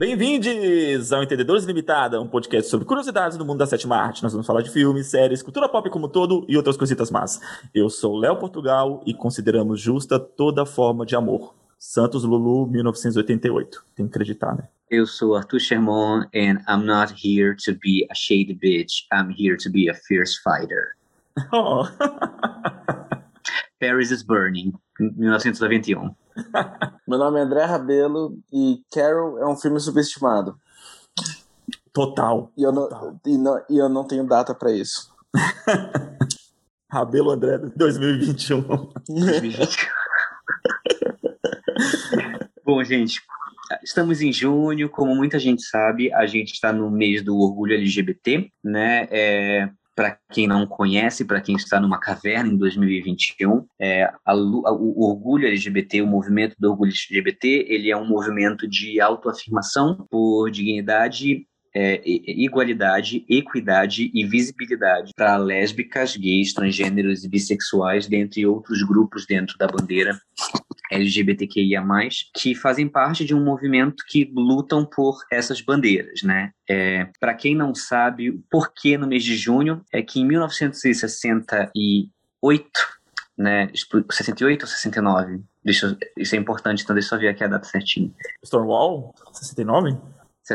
Bem-vindos ao Entendedores Limitada, um podcast sobre curiosidades do mundo da sétima arte. Nós vamos falar de filmes, séries, cultura pop como todo e outras coisitas más. Eu sou Léo Portugal e consideramos justa toda forma de amor. Santos Lulu, 1988. Tem que acreditar, né? Eu sou Arthur Sherman and I'm not here to be a shady bitch. I'm here to be a fierce fighter. Oh. Paris is Burning, 1991. Meu nome é André Rabelo e Carol é um filme subestimado. Total. E eu não, total. E não, e eu não tenho data para isso. Rabelo André 2021. 2021. Bom, gente, estamos em junho, como muita gente sabe, a gente está no mês do orgulho LGBT, né? É, para quem não conhece, para quem está numa caverna em 2021, é, a, a, o orgulho LGBT, o movimento do orgulho LGBT, ele é um movimento de autoafirmação por dignidade é, igualdade, equidade e visibilidade para lésbicas, gays, transgêneros e bissexuais, dentre outros grupos dentro da bandeira LGBTQIA+, que fazem parte de um movimento que lutam por essas bandeiras, né? É, para quem não sabe, por que no mês de junho é que em 1968, né, 68 ou 69? Deixa, isso é importante, então deixa eu ver aqui a data certinha. Stonewall? 69?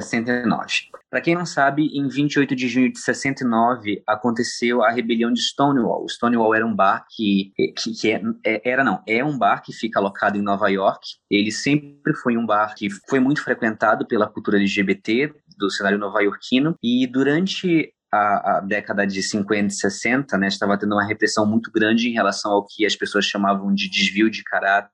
69. Para quem não sabe, em 28 de junho de 69 aconteceu a rebelião de Stonewall. Stonewall era um bar que, que, que é, é, era não, é um bar que fica alocado em Nova York. Ele sempre foi um bar que foi muito frequentado pela cultura LGBT do cenário nova-iorquino e durante a, a, década de 50 e 60, né, estava tendo uma repressão muito grande em relação ao que as pessoas chamavam de desvio de caráter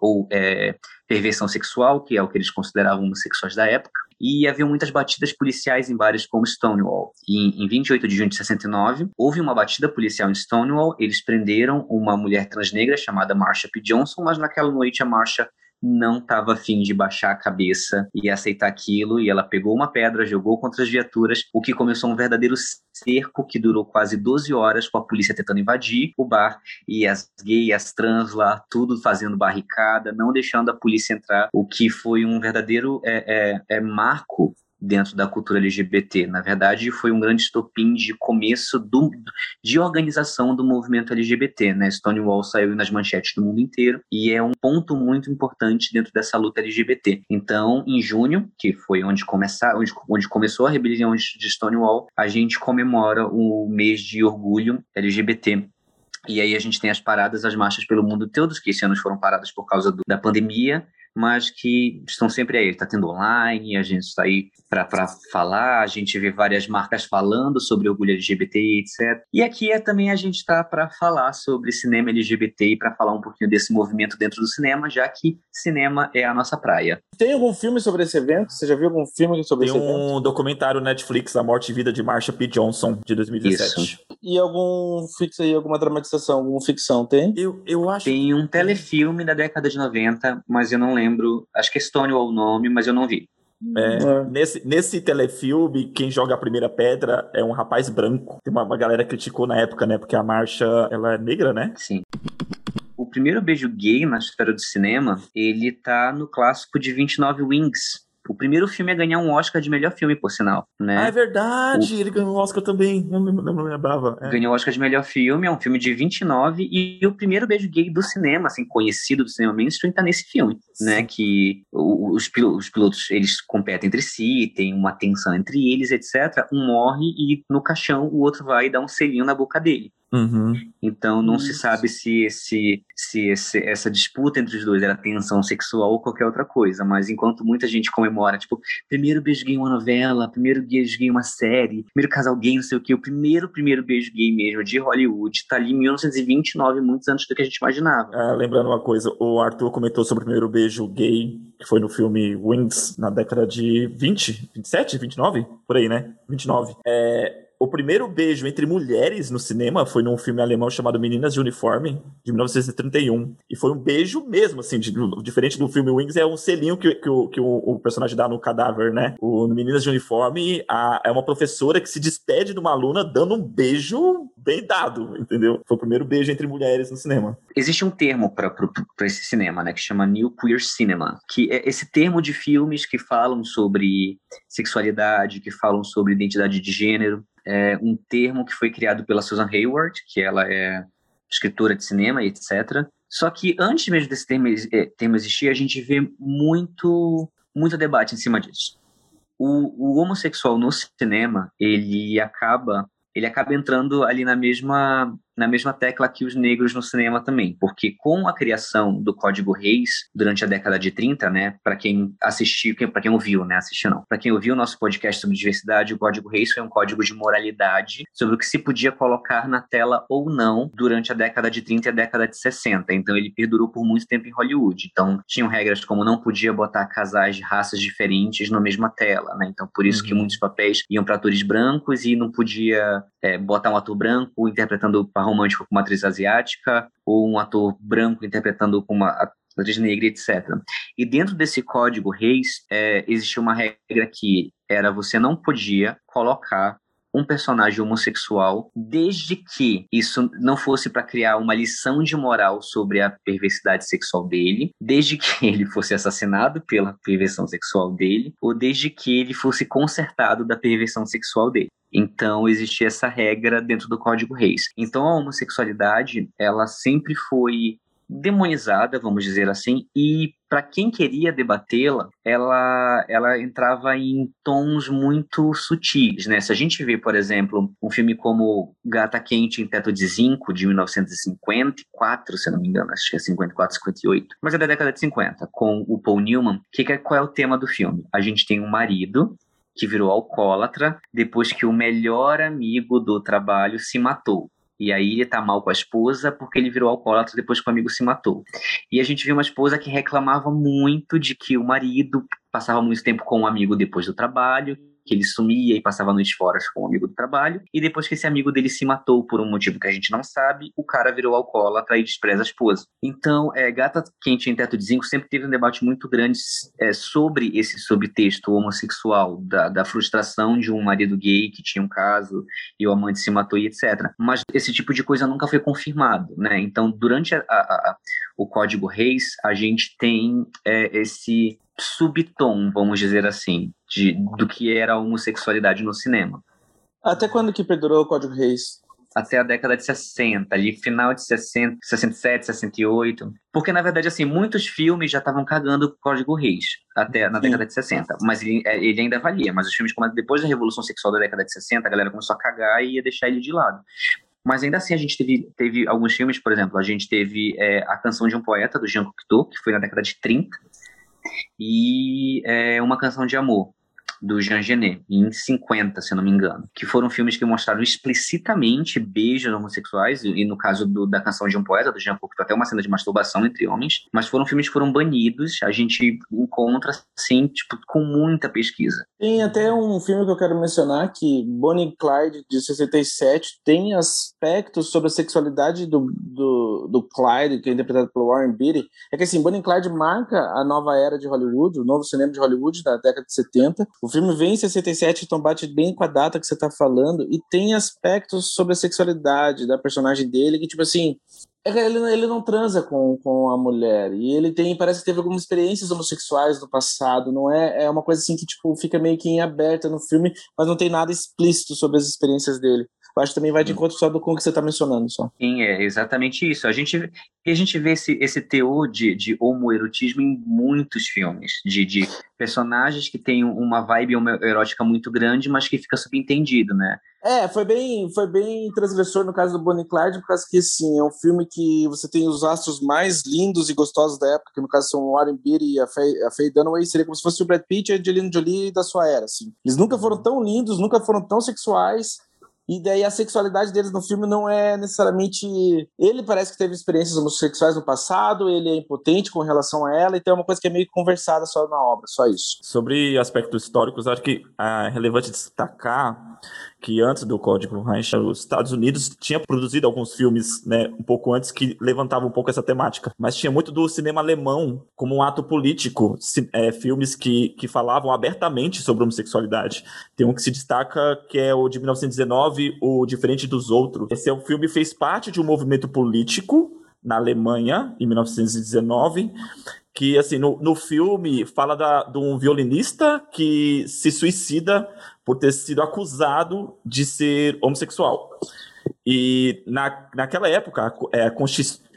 ou é, perversão sexual, que é o que eles consideravam homossexuais da época e havia muitas batidas policiais em bares como Stonewall. E em 28 de junho de 69, houve uma batida policial em Stonewall, eles prenderam uma mulher transnegra chamada Marsha P. Johnson, mas naquela noite a Marsha não estava afim de baixar a cabeça e aceitar aquilo, e ela pegou uma pedra, jogou contra as viaturas, o que começou um verdadeiro cerco que durou quase 12 horas com a polícia tentando invadir o bar e as gays, as trans lá, tudo fazendo barricada, não deixando a polícia entrar, o que foi um verdadeiro é, é, é marco dentro da cultura LGBT. Na verdade, foi um grande estopim de começo do, de organização do movimento LGBT. Né? Stonewall saiu nas manchetes do mundo inteiro e é um ponto muito importante dentro dessa luta LGBT. Então, em junho, que foi onde, começar, onde, onde começou a rebelião de Stonewall, a gente comemora o mês de orgulho LGBT e aí a gente tem as paradas, as marchas pelo mundo todo, que esse ano foram paradas por causa do, da pandemia, mas que estão sempre aí. Está tendo online, a gente está aí para falar, a gente vê várias marcas falando sobre orgulho LGBT, etc. E aqui é também a gente está para falar sobre cinema LGBT e para falar um pouquinho desse movimento dentro do cinema, já que cinema é a nossa praia. Tem algum filme sobre esse evento? Você já viu algum filme sobre Tem esse evento? Tem um documentário Netflix, A Morte e Vida de Marsha P. Johnson, de 2017. Isso. E algum fixo aí, alguma dramatização, alguma ficção, tem? Eu, eu acho. Tem um telefilme da década de 90, mas eu não lembro. Acho que é Stonewall o nome, mas eu não vi. É, é. Nesse, nesse telefilme, quem joga a primeira pedra é um rapaz branco. Tem uma, uma galera criticou na época, né? Porque a marcha ela é negra, né? Sim. O primeiro beijo gay na história do cinema, ele tá no clássico de 29 Wings, o primeiro filme a ganhar um Oscar de melhor filme, por sinal, né? Ah, é verdade, o... ele ganhou um Oscar também, não, não, não me lembrava. É. Ganhou o Oscar de melhor filme, é um filme de 29, e o primeiro beijo gay do cinema, assim, conhecido do cinema mainstream, tá nesse filme, Sim. né? Que os, os pilotos, eles competem entre si, tem uma tensão entre eles, etc. Um morre e no caixão o outro vai dar um selinho na boca dele. Uhum. Então não Isso. se sabe se, esse, se esse, essa disputa entre os dois era tensão sexual ou qualquer outra coisa, mas enquanto muita gente comemora, tipo, primeiro beijo gay em uma novela, primeiro beijo gay em uma série, primeiro casal gay, não sei o que, o primeiro, primeiro beijo gay mesmo de Hollywood tá ali em 1929, muitos antes do que a gente imaginava. Ah, lembrando uma coisa, o Arthur comentou sobre o primeiro beijo gay, que foi no filme Wings, na década de 20, 27, 29? Por aí, né? 29. É, o primeiro beijo entre mulheres no cinema foi num filme alemão chamado Meninas de Uniforme, de 1931. E foi um beijo mesmo, assim, de, diferente do filme Wings, é um selinho que, que, o, que o, o, personagem dá no cadáver, né? O, Meninas de Uniforme, a, é uma professora que se despede de uma aluna dando um beijo bem dado, entendeu? Foi o primeiro beijo entre mulheres no cinema. Existe um termo para esse cinema, né, que chama New Queer Cinema, que é esse termo de filmes que falam sobre sexualidade, que falam sobre identidade de gênero, é um termo que foi criado pela Susan Hayward, que ela é escritora de cinema e etc. Só que antes mesmo desse termo, é, termo existir, a gente vê muito, muito debate em cima disso. O, o homossexual no cinema, ele acaba ele acaba entrando ali na mesma na mesma tecla que os negros no cinema também, porque com a criação do Código Reis durante a década de 30, né, para quem assistiu, para quem ouviu, né, assistiu não, para quem ouviu o nosso podcast sobre diversidade, o Código Reis foi um código de moralidade sobre o que se podia colocar na tela ou não durante a década de 30 e a década de 60. Então ele perdurou por muito tempo em Hollywood. Então tinham regras como não podia botar casais de raças diferentes na mesma tela, né? Então por isso uhum. que muitos papéis iam para atores brancos e não podia é, botar um ator branco interpretando par romântico com uma atriz asiática, ou um ator branco interpretando com uma atriz negra, etc. E dentro desse código Reis, é, existia uma regra que era você não podia colocar um personagem homossexual, desde que isso não fosse para criar uma lição de moral sobre a perversidade sexual dele, desde que ele fosse assassinado pela perversão sexual dele, ou desde que ele fosse consertado da perversão sexual dele. Então existia essa regra dentro do Código Reis. Então a homossexualidade, ela sempre foi demonizada, vamos dizer assim, e para quem queria debatê-la, ela, ela entrava em tons muito sutis, né? Se a gente vê, por exemplo, um filme como Gata Quente em Teto de Zinco, de 1954, se não me engano, acho que é 54, 58, mas é da década de 50, com o Paul Newman, que, qual é o tema do filme? A gente tem um marido que virou alcoólatra depois que o melhor amigo do trabalho se matou. E aí ele tá mal com a esposa porque ele virou alcoólatra depois que o amigo se matou. E a gente viu uma esposa que reclamava muito de que o marido passava muito tempo com um amigo depois do trabalho, que ele sumia e passava noites fora com um amigo do trabalho, e depois que esse amigo dele se matou por um motivo que a gente não sabe, o cara virou alcoólatra e despreza a esposa. Então, é, Gata Quente em Teto de Zinco sempre teve um debate muito grande é, sobre esse subtexto homossexual, da, da frustração de um marido gay que tinha um caso e o amante se matou e etc. Mas esse tipo de coisa nunca foi confirmado, né? Então, durante a, a, a, o Código Reis, a gente tem é, esse subtom, vamos dizer assim, de, do que era a homossexualidade no cinema. Até quando que perdurou o Código Reis? Até a década de 60, ali final de 60, 67, 68. Porque, na verdade, assim, muitos filmes já estavam cagando o Código Reis, até na Sim. década de 60. Mas ele, é, ele ainda valia. Mas os filmes, depois da Revolução Sexual da década de 60, a galera começou a cagar e ia deixar ele de lado. Mas ainda assim a gente teve, teve alguns filmes, por exemplo, a gente teve é, A Canção de um Poeta, do Jean Cocteau, que foi na década de 30, e é, Uma Canção de Amor, do Jean Genet, em 50, se não me engano, que foram filmes que mostraram explicitamente beijos homossexuais, e no caso do, da canção de um poeta, do Jean Paul, até uma cena de masturbação entre homens, mas foram filmes que foram banidos, a gente encontra, assim, tipo, com muita pesquisa. Tem até um filme que eu quero mencionar, que Bonnie Clyde, de 67, tem aspectos sobre a sexualidade do, do, do Clyde, que é interpretado pelo Warren Beatty. É que, assim, Bonnie Clyde marca a nova era de Hollywood, o novo cinema de Hollywood da década de 70. O filme vem em 67, então bate bem com a data que você tá falando, e tem aspectos sobre a sexualidade da personagem dele que, tipo assim, é ele, ele não transa com, com a mulher. E ele tem, parece que teve algumas experiências homossexuais no passado. Não é, é uma coisa assim que tipo, fica meio que em aberta no filme, mas não tem nada explícito sobre as experiências dele. Eu acho que também vai de encontro só do com que você está mencionando só. Sim, é exatamente isso. A gente, a gente vê esse, esse teor de, de homoerotismo em muitos filmes, de, de personagens que têm uma vibe homoerótica muito grande, mas que fica subentendido, né? É, foi bem, foi bem transgressor no caso do Bonnie Clyde, por causa que, sim, é um filme que você tem os astros mais lindos e gostosos da época, que no caso são o Warren Beatty e a Faye, a Faye Dunaway, seria como se fosse o Brad Pitt e a Angelina Jolie da sua era, assim. Eles nunca foram tão lindos, nunca foram tão sexuais, e daí a sexualidade deles no filme não é necessariamente. Ele parece que teve experiências homossexuais no passado, ele é impotente com relação a ela, então é uma coisa que é meio conversada só na obra, só isso. Sobre aspectos históricos, acho que é relevante destacar que antes do Código Reich, os Estados Unidos tinha produzido alguns filmes, né, um pouco antes que levantavam um pouco essa temática, mas tinha muito do cinema alemão como um ato político, é, filmes que, que falavam abertamente sobre homossexualidade. Tem um que se destaca que é o de 1919, o Diferente dos Outros. Esse é um filme fez parte de um movimento político na Alemanha em 1919 que assim no, no filme fala da, de um violinista que se suicida por ter sido acusado de ser homossexual. E na, naquela época, é, a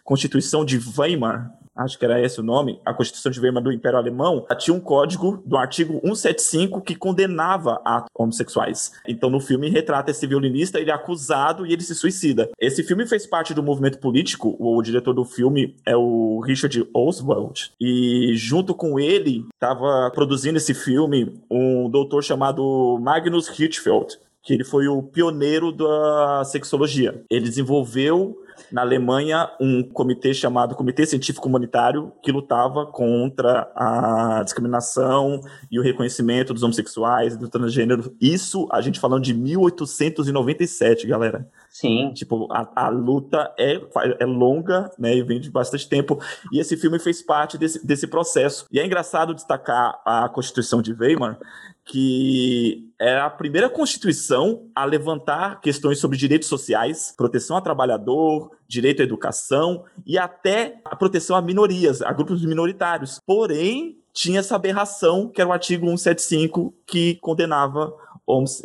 Constituição de Weimar acho que era esse o nome, a Constituição de Weimar do Império Alemão, tinha um código do artigo 175 que condenava atos homossexuais. Então, no filme, retrata esse violinista, ele é acusado e ele se suicida. Esse filme fez parte do movimento político, o diretor do filme é o Richard Oswald, e junto com ele, estava produzindo esse filme um doutor chamado Magnus Hirschfeld, que ele foi o pioneiro da sexologia. Ele desenvolveu na Alemanha um comitê chamado Comitê Científico Humanitário que lutava contra a discriminação e o reconhecimento dos homossexuais e do transgênero. Isso a gente falando de 1897, galera. Sim. Tipo, a, a luta é, é longa, né, e vem de bastante tempo, e esse filme fez parte desse, desse processo. E é engraçado destacar a Constituição de Weimar, que é a primeira constituição a levantar questões sobre direitos sociais, proteção ao trabalhador, direito à educação e até a proteção a minorias, a grupos minoritários. Porém, tinha essa aberração, que era o artigo 175, que condenava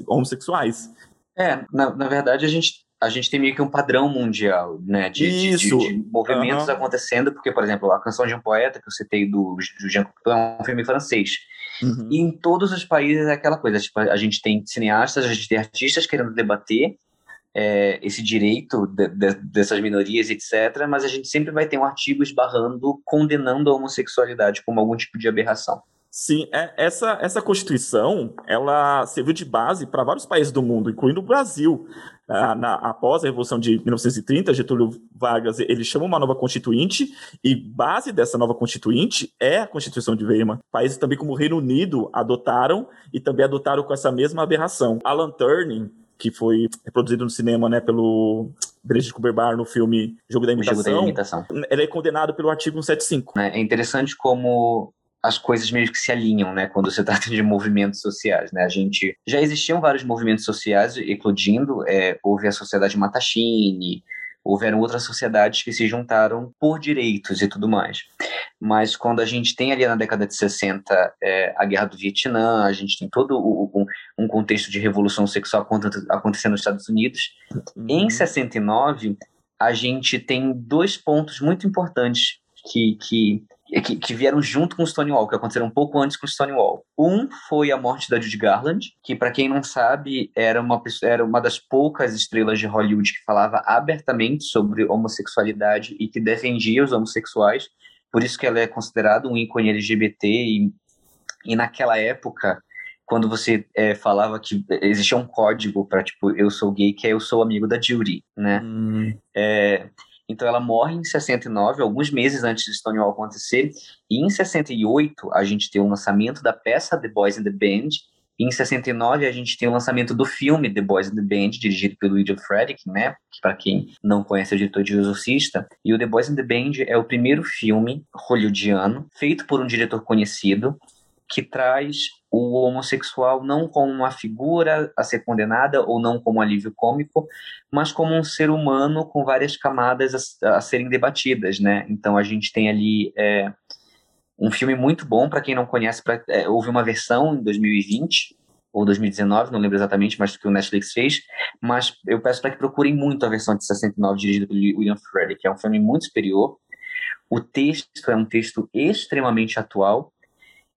homossexuais. É, na, na verdade, a gente a gente tem meio que um padrão mundial, né, de, de, de movimentos uhum. acontecendo, porque, por exemplo, a Canção de um Poeta, que eu citei do, do Jean Cocteau, é um filme francês. Uhum. E em todos os países é aquela coisa, tipo, a gente tem cineastas, a gente tem artistas querendo debater é, esse direito de, de, dessas minorias, etc., mas a gente sempre vai ter um artigo esbarrando, condenando a homossexualidade como algum tipo de aberração. Sim, é, essa, essa Constituição, ela serviu de base para vários países do mundo, incluindo o Brasil. Na, na, após a Revolução de 1930, Getúlio Vargas ele chama uma nova constituinte e base dessa nova constituinte é a Constituição de Weimar. Países também como o Reino Unido adotaram e também adotaram com essa mesma aberração. Alan Turing, que foi reproduzido no cinema né, pelo Benedict Cumberbatch no filme Jogo da Imitação, Jogo da Imitação. ele é condenado pelo artigo 175. É interessante como as coisas meio que se alinham, né, quando se trata de movimentos sociais, né, a gente, já existiam vários movimentos sociais eclodindo, é, houve a Sociedade Matachine, houveram outras sociedades que se juntaram por direitos e tudo mais. Mas quando a gente tem ali na década de 60 é, a Guerra do Vietnã, a gente tem todo o, um, um, contexto de revolução sexual acontecendo nos Estados Unidos. Uhum. Em 69, a gente tem dois pontos muito importantes que, que que, que, vieram junto com Stonewall, que aconteceram um pouco antes com Stonewall. Um foi a morte da Judy Garland, que para quem não sabe era uma era uma das poucas estrelas de Hollywood que falava abertamente sobre homossexualidade e que defendia os homossexuais. Por isso que ela é considerada um ícone LGBT e, e naquela época quando você é, falava que existia um código para tipo eu sou gay que é eu sou amigo da Judy, né? Hum. É, então ela morre em 69, alguns meses antes de Stonewall acontecer, e em 68 a gente tem o lançamento da peça The Boys in the Band, e em 69 a gente tem o lançamento do filme The Boys in the Band, dirigido pelo William Frederick, né, que para quem não conhece é o diretor de Exorcista, e o The Boys in the Band é o primeiro filme hollywoodiano feito por um diretor conhecido que traz o homossexual não como uma figura a ser condenada ou não como um alívio cômico, mas como um ser humano com várias camadas a, a serem debatidas, né? Então a gente tem ali é, um filme muito bom para quem não conhece. Pra, é, houve uma versão em 2020 ou 2019, não lembro exatamente, mas que o Netflix fez. Mas eu peço para que procurem muito a versão de 69 dirigida pelo William Frederick, que é um filme muito superior. O texto é um texto extremamente atual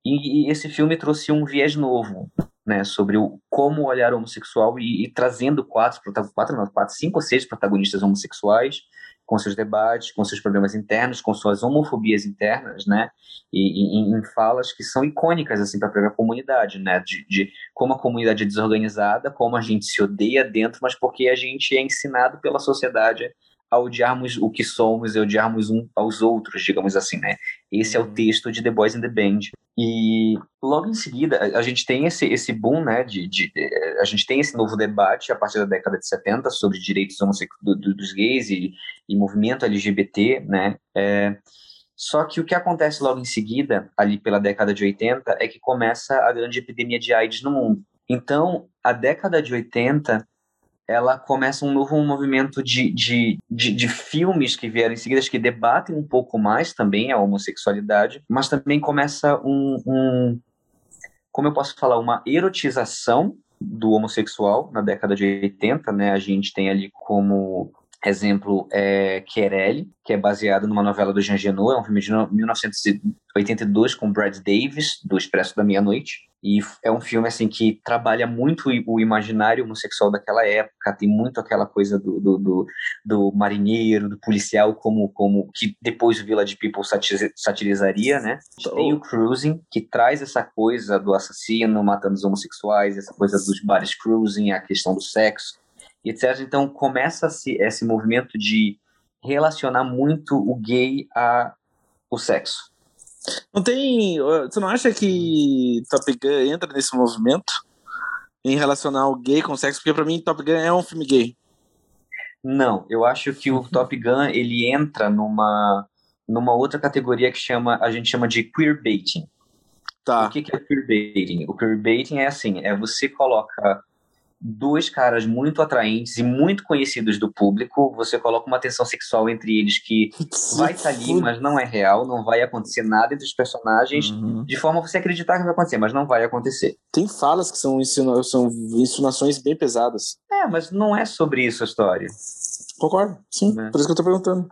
e, e, esse filme trouxe um viés novo, né, sobre o, como olhar homossexual e, e trazendo quatro, quatro, não, quatro, cinco ou seis protagonistas homossexuais com seus debates, com seus problemas internos, com suas homofobias internas, né, e, e em falas que são icônicas assim para a própria comunidade, né, de, de, como a comunidade é desorganizada, como a gente se odeia dentro, mas porque a gente é ensinado pela sociedade a odiarmos o que somos e odiarmos um aos outros, digamos assim, né? Esse é o uhum. texto de The Boys in the Band. E logo em seguida, a, gente tem esse, esse boom, né? De, de, a gente tem esse novo debate a partir da década de 70 sobre direitos do, do, dos gays e, e, movimento LGBT, né? É, só que o que acontece logo em seguida, ali pela década de 80, é que começa a grande epidemia de AIDS no mundo. Então, a década de 80 ela começa um novo movimento de, de, de, de, filmes que vieram em seguida, que debatem um pouco mais também a homossexualidade, mas também começa um, um como eu posso falar, uma erotização do homossexual na década de 80, né? A gente tem ali como exemplo é Querelle, que é baseado numa novela do Jean Genot, é um filme de 1982 com Brad Davis, do Expresso da Meia-Noite. E é um filme assim que trabalha muito o imaginário homossexual daquela época, tem muito aquela coisa do, do, do, do marinheiro, do policial, como, como que depois o Village People satirizaria, né? Tem o Cruising, que traz essa coisa do assassino matando os homossexuais, essa coisa dos bares cruising, a questão do sexo, etc. Então começa-se esse movimento de relacionar muito o gay a o sexo. Não tem. Você não acha que Top Gun entra nesse movimento? Em relacionar o gay com o sexo? Porque pra mim Top Gun é um filme gay. Não, eu acho que o Top Gun ele entra numa, numa outra categoria que chama, a gente chama de queerbaiting. Tá. O que, que é queerbaiting? O queerbaiting é assim, é você coloca dois caras muito atraentes e muito conhecidos do público, você coloca uma tensão sexual entre eles que vai estar tá ali, mas não é real, não vai acontecer nada entre os personagens, uhum. de forma a você acreditar que vai acontecer, mas não vai acontecer. Tem falas que são, insinu são insinuações bem pesadas. É, mas não é sobre isso a história. Concordo, sim, é. por isso que eu tô perguntando.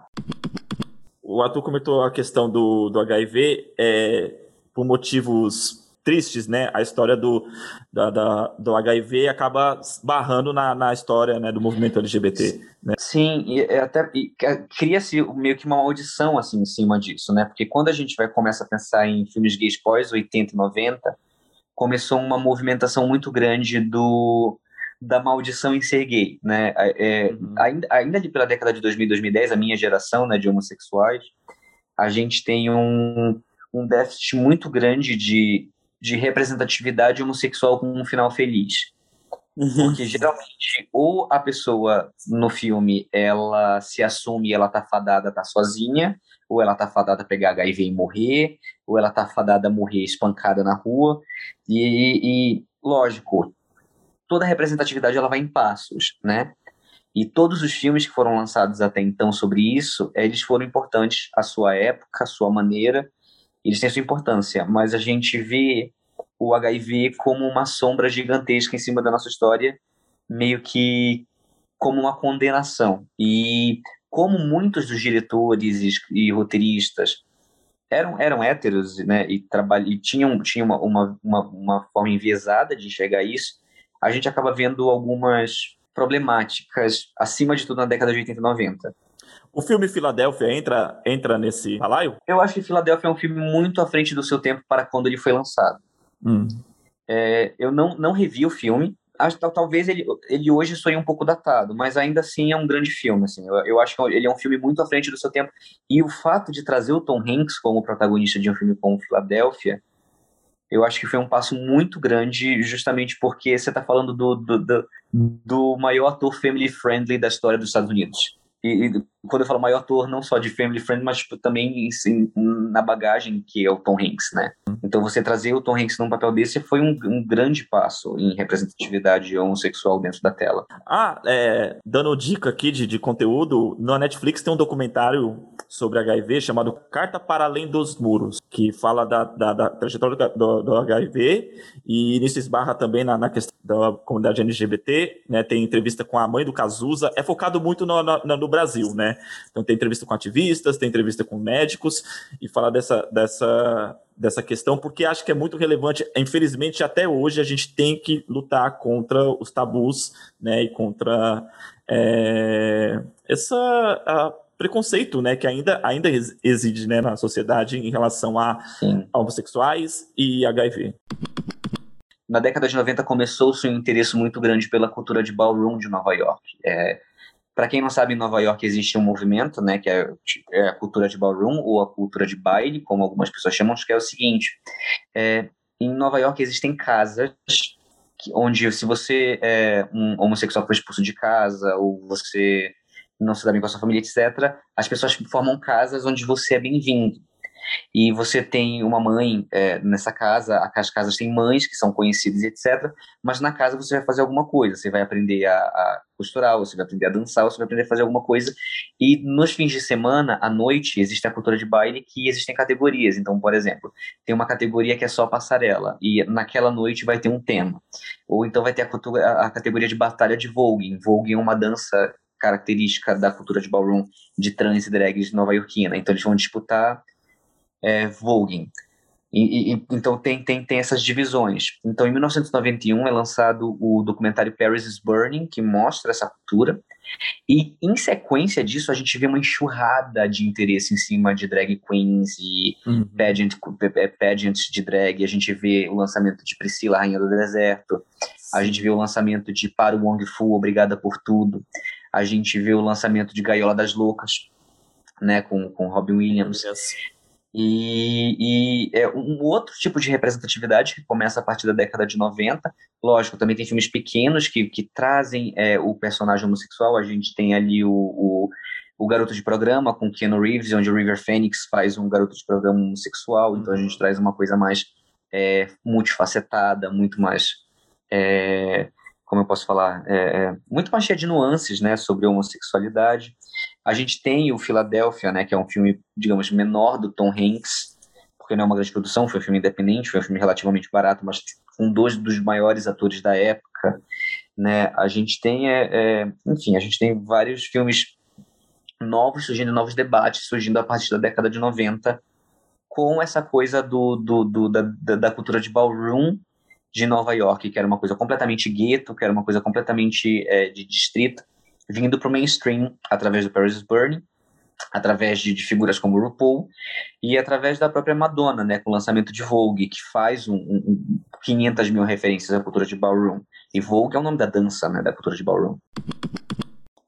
O ator comentou a questão do, do HIV é, por motivos tristes, né? A história do, da, da, do HIV acaba barrando na, na história né, do movimento LGBT. Né? Sim, e é até cria-se meio que uma maldição assim em cima disso, né? Porque quando a gente vai começa a pensar em filmes gays pós 80 e 90, começou uma movimentação muito grande do da maldição em ser gay, né? É, uhum. ainda, ainda ali pela década de 2000 2010, a minha geração, né, de homossexuais, a gente tem um, um déficit muito grande de, de representatividade homossexual com um final feliz. Uhum. Porque geralmente, ou a pessoa no filme ela se assume ela tá fadada tá sozinha, ou ela tá fadada a pegar HIV e morrer, ou ela tá fadada a morrer espancada na rua. E, e lógico, toda a representatividade ela vai em passos, né? E todos os filmes que foram lançados até então sobre isso, eles foram importantes à sua época, à sua maneira, eles têm sua importância, mas a gente vê o HIV como uma sombra gigantesca em cima da nossa história, meio que como uma condenação. E como muitos dos diretores e, roteiristas eram, eram héteros né, e, e tinham, tinham uma, uma, uma, uma forma enviesada de enxergar isso, a gente acaba vendo algumas problemáticas, acima de tudo na década de 80 e 90. O filme Filadélfia entra, entra nesse balaio? Eu acho que Filadélfia é um filme muito à frente do seu tempo para quando ele foi lançado. Hum. É, eu não, não revi o filme. Acho, talvez ele, ele hoje sonhe um pouco datado, mas ainda assim é um grande filme. Assim. Eu, eu acho que ele é um filme muito à frente do seu tempo. E o fato de trazer o Tom Hanks como protagonista de um filme como Filadélfia, eu acho que foi um passo muito grande, justamente porque você está falando do, do, do, do maior ator family friendly da história dos Estados Unidos. E, e, quando eu falo maior ator, não só de family friend, mas tipo, também em, na bagagem que é o Tom Hanks, né? Então você trazer o Tom Hanks num papel desse foi um, um grande passo em representatividade homossexual dentro da tela. Ah, é, dando dica aqui de, de conteúdo, na Netflix tem um documentário sobre HIV chamado Carta para Além dos Muros, que fala da, da, da trajetória do, do, HIV e nisso esbarra também na, na, questão da comunidade LGBT, né? Tem entrevista com a mãe do Cazuza, é focado muito no, no, no Brasil, né? Então tem entrevista com ativistas, tem entrevista com médicos e fala dessa, dessa, dessa questão, porque acho que é muito relevante. Infelizmente, até hoje a gente tem que lutar contra os tabus, né? E contra é, essa a, preconceito, né, que ainda, ainda existe né, na sociedade em relação a, a homossexuais e HIV. Na década de 90 começou-se um interesse muito grande pela cultura de ballroom de Nova York. É, Para quem não sabe, em Nova York existe um movimento, né, que é, é, a cultura de ballroom ou a cultura de baile, como algumas pessoas chamam, que é o seguinte: é, em Nova York existem casas onde, se você é um homossexual foi expulso de casa ou você não se dá bem com a sua família, etc., as pessoas formam casas onde você é bem-vindo. E você tem uma mãe é, nessa casa, as casas têm mães que são conhecidas, etc. Mas na casa você vai fazer alguma coisa, você vai aprender a, a costurar, você vai aprender a dançar, você vai aprender a fazer alguma coisa. E nos fins de semana, à noite, existe a cultura de baile que existem categorias. Então, por exemplo, tem uma categoria que é só passarela, e naquela noite vai ter um tema. Ou então vai ter a, cultura, a categoria de batalha de voguing. Voguing é uma dança característica da cultura de ballroom de trans e drags nova-iorquina. Então eles vão disputar é, voguing. E, e, então tem, tem, tem essas divisões. Então em 1991 é lançado o documentário Paris is Burning, que mostra essa cultura. E em sequência disso a gente vê uma enxurrada de interesse em cima de drag queens e uhum. pageant, pageants de drag. A gente vê o lançamento de Priscila, Rainha do Deserto. A gente vê o lançamento de Para Wong Fu, Obrigada por Tudo. A gente vê o lançamento de Gaiola das Loucas, né, com, com Robin Williams. Yes. E, e, é um outro tipo de representatividade que começa a partir da década de 90. Lógico, também tem filmes pequenos que, que trazem é, o personagem homossexual. A gente tem ali o, o, o, Garoto de Programa com Keanu Reeves, onde o River Phoenix faz um garoto de programa homossexual. Então a gente traz uma coisa mais é, multifacetada, muito mais. É, como eu posso falar? É, é, muito mais cheia de nuances né, sobre homossexualidade. A gente tem o Philadelphia, né, que é um filme, digamos, menor do Tom Hanks, porque não é uma grande produção, foi um filme independente, foi um filme relativamente barato, mas com dois dos maiores atores da época, né? A gente tem, é, é, enfim, a gente tem vários filmes novos surgindo, novos debates surgindo a partir da década de 90, com essa coisa do, do, do da, da cultura de ballroom de Nova York, que era uma coisa completamente gueto, que era uma coisa completamente é, de distrito, vindo para o mainstream através do Paris is Burning, através de, de, figuras como RuPaul e através da própria Madonna, né, com o lançamento de Vogue, que faz um, um, 500 mil referências à cultura de ballroom. E Vogue é o nome da dança, né, da cultura de ballroom.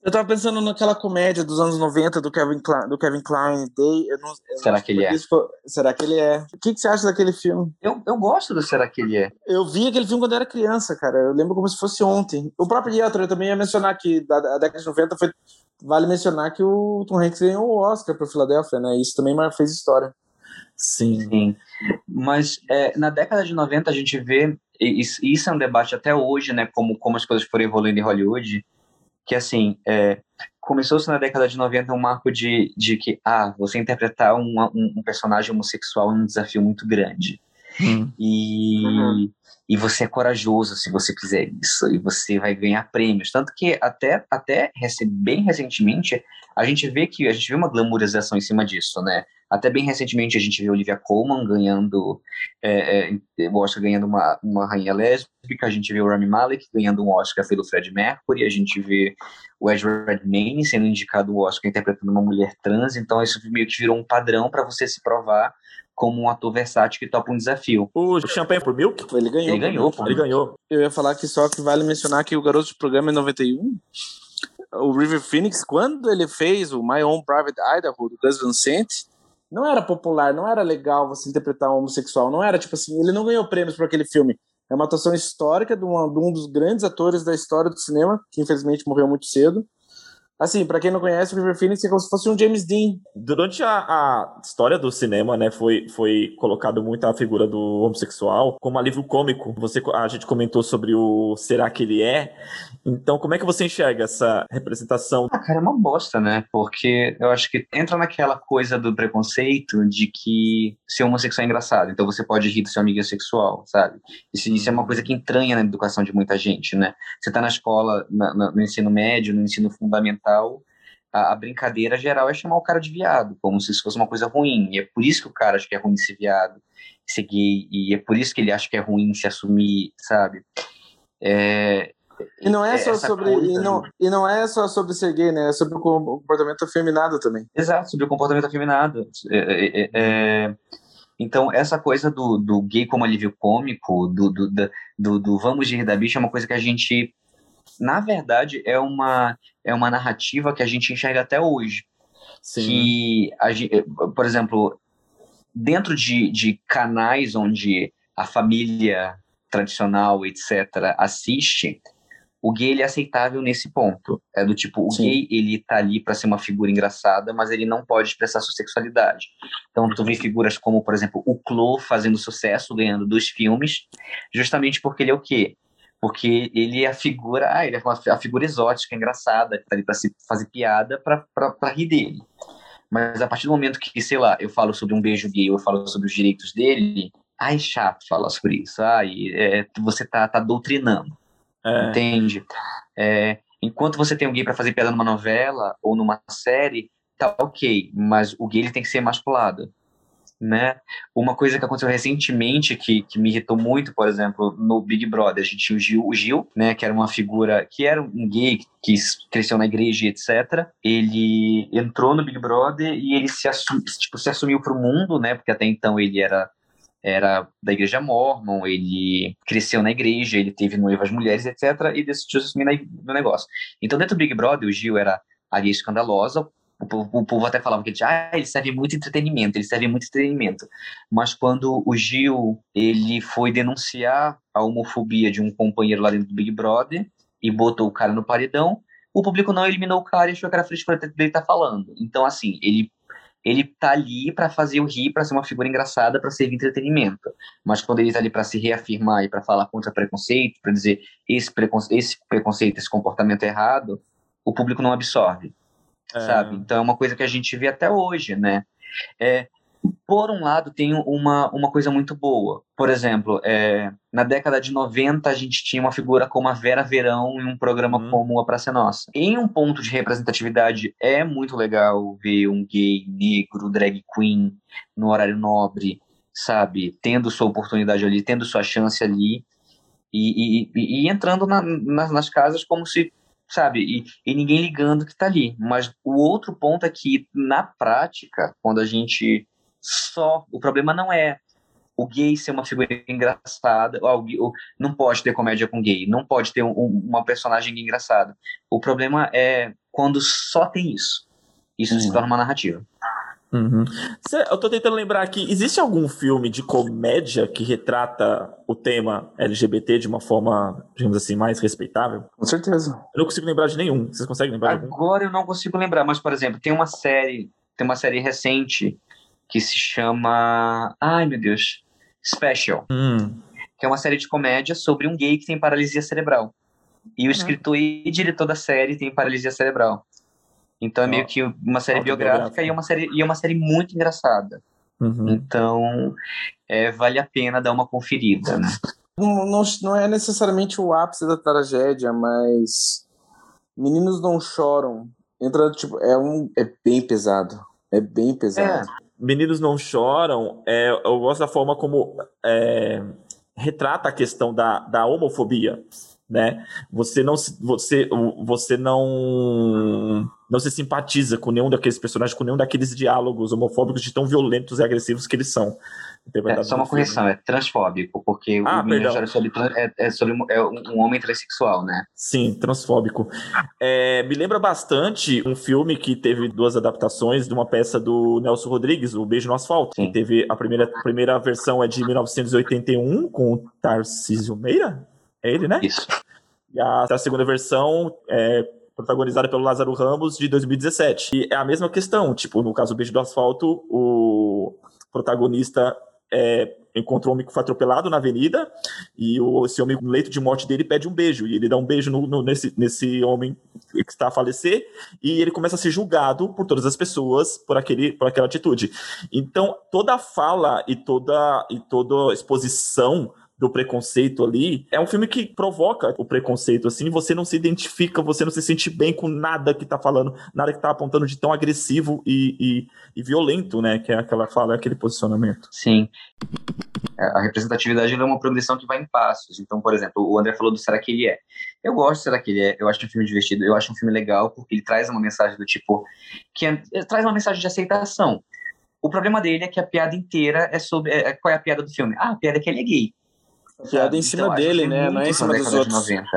Eu tava pensando naquela comédia dos anos 90 do Kevin Klein, do Kevin Klein Day. Eu não, eu será que ele é? For... Será que ele é? O que, que você acha daquele filme? Eu, eu gosto do Será que ele é. Eu vi aquele filme quando eu era criança, cara. Eu lembro como se fosse ontem. O próprio Pietro, eu também ia mencionar que da, da década de 90 foi. Vale mencionar que o Tom Hanks ganhou o Oscar por Filadélfia, né? Isso também fez história. Sim. Sim. Mas é, na década de 90 a gente vê, e isso, isso é um debate até hoje, né? Como, como as coisas foram evoluindo em Hollywood que assim, é, começou-se na década de 90 um marco de, de que, ah, você interpretar um, um, um personagem homossexual é um desafio muito grande. Hum. E, uhum. e você é corajoso se você fizer isso, e você vai ganhar prêmios. Tanto que até, até bem recentemente, a gente vê que a gente vê uma glamourização em cima disso, né? Até bem recentemente a gente viu Olivia Colman ganhando é, é, o Oscar ganhando uma, uma rainha lésbica, a gente vê o Rami Malek ganhando um Oscar pelo Fred Mercury, a gente vê o Ed Redmayne sendo indicado o Oscar interpretando uma mulher trans, então isso meio que virou um padrão para você se provar como um ator versátil que topa um desafio. O Champagne por Milk? Ele ganhou. Ele ganhou, pô. Ele ganhou. Eu ia falar que só que vale mencionar que o garoto de programa é 91. O River Phoenix, quando ele fez o My Own Private Idaho, do Gus Van Sant, não era popular, não era legal você interpretar um homossexual, não era tipo assim, ele não ganhou prêmios por aquele filme. É uma atuação histórica de, uma, de um dos grandes atores da história do cinema, que infelizmente morreu muito cedo. Assim, para quem não conhece, o River Phoenix é como se fosse um James Dean. Durante a, a, história do cinema, né, foi, foi colocado muito a figura do homossexual como alívio cômico. Você, a gente comentou sobre o Será que ele é? Então, como é que você enxerga essa representação? Ah, cara, é uma bosta, né? Porque eu acho que entra naquela coisa do preconceito de que ser homossexual é engraçado, então você pode rir do seu amigo sexual, sabe? Isso, isso é uma coisa que entranha na educação de muita gente, né? Você tá na escola, na, na, no ensino médio, no ensino fundamental, a, a, brincadeira geral é chamar o cara de viado, como se isso fosse uma coisa ruim. E é por isso que o cara acha que é ruim ser viado, ser gay, e é por isso que ele acha que é ruim se assumir, sabe? É, e não é, é só sobre e não, e não é só sobre ser gay, né? É sobre o comportamento afeminado também. Exato, sobre o comportamento afeminado. É, é, é, é, então, essa coisa do, do gay como alívio cômico, do, do, do, do, do vamos rir da bicha, é uma coisa que a gente na verdade, é uma, é uma narrativa que a gente enxerga até hoje. Sim. Que, a, eh, por exemplo, dentro de, de canais onde a família tradicional, etc., assiste, o gay ele é aceitável nesse ponto. É do tipo, o Sim. gay ele tá ali para ser uma figura engraçada, mas ele não pode expressar sua sexualidade. Então tu vê figuras como, por exemplo, o Clo fazendo sucesso, ganhando dois filmes, justamente porque ele é o quê? Porque ele é a figura, ah, ele é uma, a figura exótica, engraçada, que tá ali para se fazer piada para rir dele. Mas a partir do momento que, sei lá, eu falo sobre um beijo gay, eu falo sobre os direitos dele, ai, chato falar sobre isso, ai, é, você tá, tá doutrinando. É. Entende? É, enquanto você tem um gay para fazer piada numa novela ou numa série, tá ok, mas o gay ele tem que ser emasculado. Né? Uma coisa que aconteceu recentemente que, que me irritou muito, por exemplo, no Big Brother, a gente tinha o Gil, o Gil, né, que era uma figura que era um gay que cresceu na igreja, etc. Ele entrou no Big Brother e ele se, assum, tipo, se assumiu para o mundo, né, porque até então ele era era da igreja mormon, ele cresceu na igreja, ele teve noivas mulheres, etc., e decidiu se assumir no negócio. Então, dentro do Big Brother, o Gil era ali escandalosa, o povo, o povo, até falava que ele, ah, ele serve muito entretenimento, ele serve muito entretenimento. Mas quando o Gil ele foi denunciar a homofobia de um companheiro lá dentro do Big Brother e botou o cara no paredão, o público não eliminou o cara e achou que era feliz por ele estar falando. Então, assim, ele ele tá ali para fazer o rir, para ser uma figura engraçada, para servir entretenimento. Mas quando ele tá ali para se reafirmar e para falar contra preconceito, para dizer esse, preconce esse preconceito, esse comportamento é errado, o público não absorve, é. sabe? Então é uma coisa que a gente vê até hoje, né? É, por um lado, tem uma, uma coisa muito boa. Por exemplo, é, na década de 90, a gente tinha uma figura como a Vera Verão em um programa uhum. como A Praça é Nossa. Em um ponto de representatividade, é muito legal ver um gay, negro, drag queen no horário nobre, sabe? Tendo sua oportunidade ali, tendo sua chance ali. E, e, e entrando na, nas, nas casas como se sabe? E, e, ninguém ligando que tá ali. Mas o outro ponto é que, na prática, quando a gente só. O problema não é o gay ser uma figura engraçada, ou, não pode ter comédia com gay, não pode ter um, uma personagem engraçada. O problema é quando só tem isso. Isso uhum. se torna uma narrativa. Uhum. Eu tô tentando lembrar aqui, existe algum filme de comédia que retrata o tema LGBT de uma forma, digamos assim, mais respeitável? Com certeza. Eu não consigo lembrar de nenhum. Vocês conseguem lembrar? Agora eu não consigo lembrar, mas, por exemplo, tem uma série, tem uma série recente que se chama. Ai, meu Deus. Special. Hum. Que é uma série de comédia sobre um gay que tem paralisia cerebral. E o uhum. escritor e diretor da série tem paralisia cerebral. Então é meio que uma série biográfica e é uma série, e uma série muito engraçada. Uhum. Então, é, vale a pena dar uma conferida, né? Não, não, não é necessariamente o ápice da tragédia, mas Meninos Não Choram. Entra, tipo, é, um, é bem pesado. É bem pesado. É. Meninos Não Choram, é, eu gosto da forma como é, retrata a questão da, da homofobia, né? Você não, você, você não, não se simpatiza com nenhum daqueles personagens, com nenhum daqueles diálogos homofóbicos de tão violentos e agressivos que eles são. É, só uma correção, é transfóbico, porque ah, o menino é sobre, é, é, sobre é um homem transexual, né? Sim, transfóbico. É, me lembra bastante um filme que teve duas adaptações de uma peça do Nelson Rodrigues, O Beijo no Asfalto. Que teve a primeira, a primeira versão é de 1981, com o Tarcísio Meira. É ele, né? Isso. E a, a segunda versão é protagonizada pelo Lázaro Ramos, de 2017. E é a mesma questão, tipo, no caso do Beijo do Asfalto, o protagonista é, encontrou um homem que foi atropelado na avenida e o, esse homem, no leito de morte dele, pede um beijo. E ele dá um beijo no, no, nesse, nesse homem que está a falecer e ele começa a ser julgado por todas as pessoas por, aquele, por aquela atitude. Então, toda fala e toda, e toda exposição do preconceito ali, é um filme que provoca o preconceito, assim, você não se identifica, você não se sente bem com nada que tá falando, nada que tá apontando de tão agressivo e, e, e violento, né, que é aquela fala, aquele posicionamento. Sim. É, a representatividade é uma progressão que vai em passos. Então, por exemplo, o André falou do Será que ele é? Eu gosto Será que ele é. Eu acho um filme divertido. Eu acho um filme legal porque ele traz uma mensagem do tipo que é, traz uma mensagem de aceitação. O problema dele é que a piada inteira é sobre é, qual é a piada do filme? Ah, a piada é que ele é gay. Piada em cima então, dele, né? Não é em cima dos outros. 90.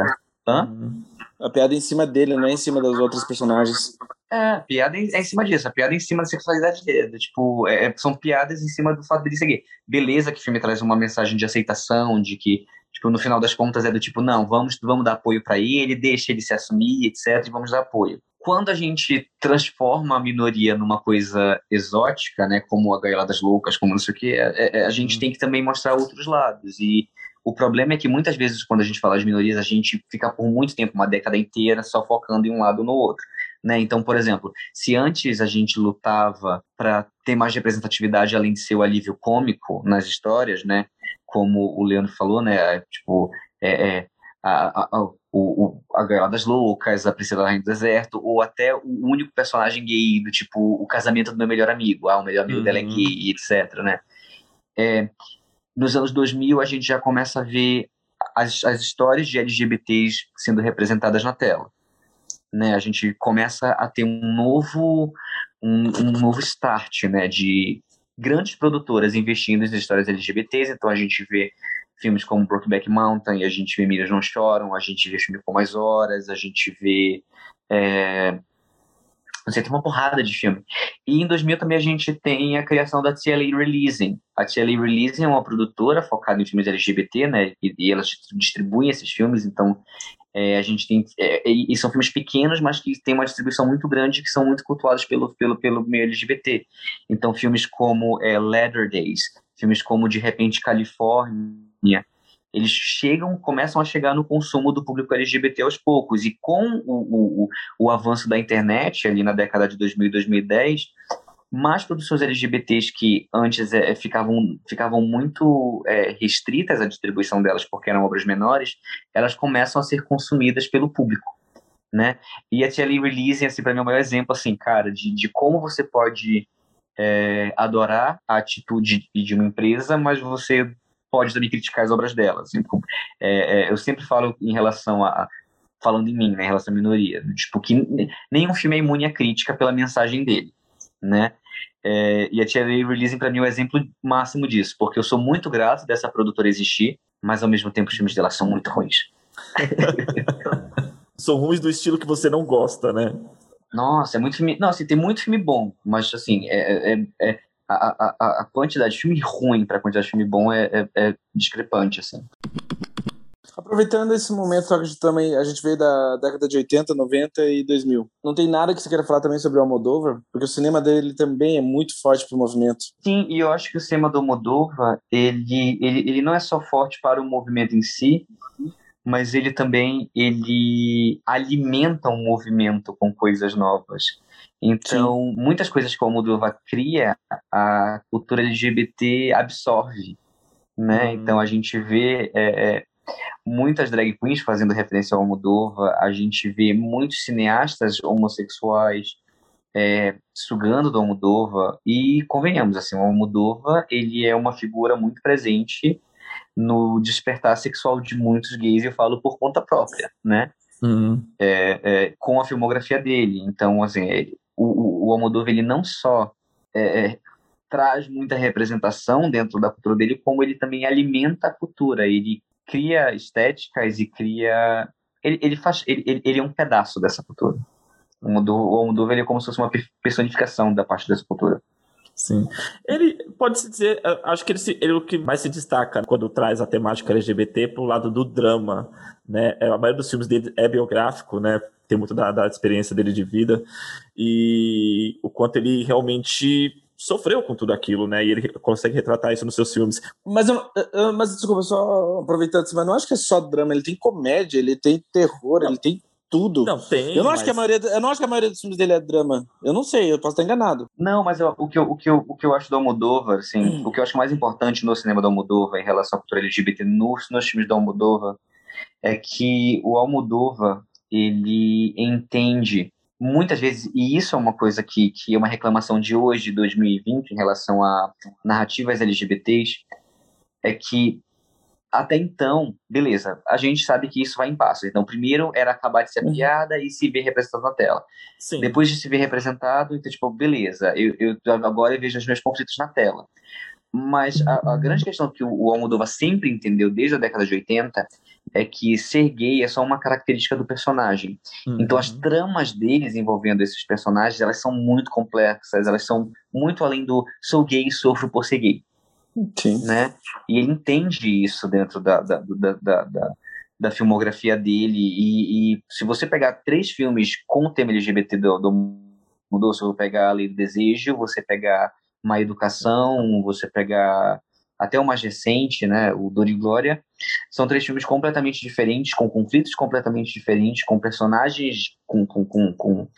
Hã? Uhum. A piada é em cima dele, não é em cima das outras personagens. É, a piada é em cima disso, a piada é em cima da sexualidade dele. Tipo, é, são piadas em cima do fato dele seguir. Beleza que o filme traz uma mensagem de aceitação, de que, tipo, no final das contas é do tipo, não, vamos, vamos dar apoio para ele, deixa ele se assumir, etc, e vamos dar apoio. Quando a gente transforma a minoria numa coisa exótica, né, como a Gaiola das Loucas, como não sei o que, é, é, a gente uhum. tem que também mostrar outros lados. E o problema é que muitas vezes, quando a gente fala de minorias, a gente fica por muito tempo, uma década inteira, só focando em um lado ou no outro. Né? Então, por exemplo, se antes a gente lutava para ter mais representatividade além de ser o alívio cômico nas histórias, né? Como o Leandro falou, né? Tipo, é, é a, a, a, o, a Gaiola das Loucas, a Princesa da Rainha do Deserto, ou até o único personagem gay do tipo o casamento do meu melhor amigo, ah, o melhor amigo uhum. dela é uhum. gay, etc, né? É, nos anos 2000 a gente já começa a ver as, as histórias de LGBTs sendo representadas na tela. Né? A gente começa a ter um novo um, um novo start, né, de grandes produtoras investindo em histórias LGBTs, então a gente vê filmes como Brokeback Mountain, a gente vê Milhas Não Choram, a gente vê filme como As Horas, a gente vê é, você tem uma porrada de filme. E em 2000 também a gente tem a criação da TLA Releasing. A TLA Releasing é uma produtora focada em filmes LGBT, né? E, e elas distribuem esses filmes, então é, a gente tem. É, e são filmes pequenos, mas que têm uma distribuição muito grande, que são muito cultuados pelo, pelo, pelo meio LGBT. Então, filmes como é, Leather Days, filmes como De Repente Califórnia, eles chegam, começam a chegar no consumo do público LGBT aos poucos. E com o, o, o avanço da internet, ali na década de 2000 e 2010, mais produções LGBTs que antes é, ficavam, ficavam muito é, restritas à distribuição delas porque eram obras menores, elas começam a ser consumidas pelo público. Né? E a Tia Releasing, assim, para mim, é o maior exemplo, assim, cara, de, de como você pode é, adorar a atitude de uma empresa, mas você pode também criticar as obras dela. Assim, é, é, eu sempre falo em relação a. falando em mim, né, em relação à minoria, tipo, que nenhum filme é imune à crítica pela mensagem dele, né? É, e a Tia Releasing, para mim, é o um exemplo máximo disso, porque eu sou muito grato dessa produtora existir, mas ao mesmo tempo os filmes dela são muito ruins. são ruins do estilo que você não gosta, né? Nossa, é muito filme. Não, assim, tem muito filme bom, mas assim, é, é, é a, a, a quantidade de filme ruim para a quantidade de filme bom é, é, é, discrepante, assim. Aproveitando esse momento a gente, também, a gente veio da década de 80, 90 e 2000. Não tem nada que você queira falar também sobre o Almodóvar? Porque o cinema dele também é muito forte para o movimento. Sim, e eu acho que o cinema do Almodóvar, ele, ele, ele não é só forte para o movimento em si, mas ele também ele alimenta um movimento com coisas novas. Então, Sim. muitas coisas que o Almodóvar cria, a cultura LGBT absorve, né? Uhum. Então, a gente vê é, é, muitas drag queens fazendo referência ao Almodóvar, a gente vê muitos cineastas homossexuais é, sugando do Almodóvar, e convenhamos, assim, o Almodóvar, ele é uma figura muito presente no despertar sexual de muitos gays, eu falo por conta própria, né? Uhum. É, é, com a filmografia dele. Então, assim, o, o Almodóvar ele não só é, é, traz muita representação dentro da cultura dele, como ele também alimenta a cultura. Ele cria estéticas e cria. Ele, ele faz. Ele, ele, é um pedaço dessa cultura. O Almodóvar ele é como se fosse uma personificação da parte dessa cultura. Sim. Ele pode se dizer, acho que ele, se, ele é o que mais se destaca quando traz a temática LGBT para o lado do drama, né? É, a maioria dos filmes dele é biográfico, né? Tem muito da, da experiência dele de vida e o quanto ele realmente sofreu com tudo aquilo, né? E ele consegue retratar isso nos seus filmes. Mas, eu, mas desculpa, só aproveitando, mas não acho que é só drama, ele tem comédia, ele tem terror, não. ele tem tudo. Não, tem. Eu não, mas... acho que a maioria, eu não acho que a maioria dos filmes dele é drama. Eu não sei, eu posso estar enganado. Não, mas eu, o, que eu, o, que eu, o que eu acho do Almodóvar, assim, hum. o que eu acho mais importante no cinema do Almodóvar em relação à cultura LGBT nos, nos filmes do Almodóvar é que o Almodóvar, ele entende muitas vezes, e isso é uma coisa que, que é uma reclamação de hoje, de 2020, em relação a narrativas LGBTs, é que até então, beleza, a gente sabe que isso vai em passos. Então, primeiro era acabar de ser uhum. piada e se ver representado na tela. Sim. Depois de se ver representado, então, tipo, beleza, eu, eu agora eu vejo os meus conflitos na tela. Mas a, a grande questão que o, o Almodóvar sempre entendeu desde a década de 80 é que ser gay é só uma característica do personagem. Uhum. Então as tramas deles envolvendo esses personagens, elas são muito complexas, elas são muito além do sou gay e sofro por ser gay. Sim. Né? E ele entende isso dentro da, da, da, da, da, da filmografia dele. E, e, se você pegar três filmes com o tema LGBT do, do mudou, se vou pegar a Lei do Desejo, você pegar Má Educação, você pegar até o mais recente, né, o Dor e Glória, são três filmes completamente diferentes, com conflitos completamente diferentes, com personagens com, com, com, com,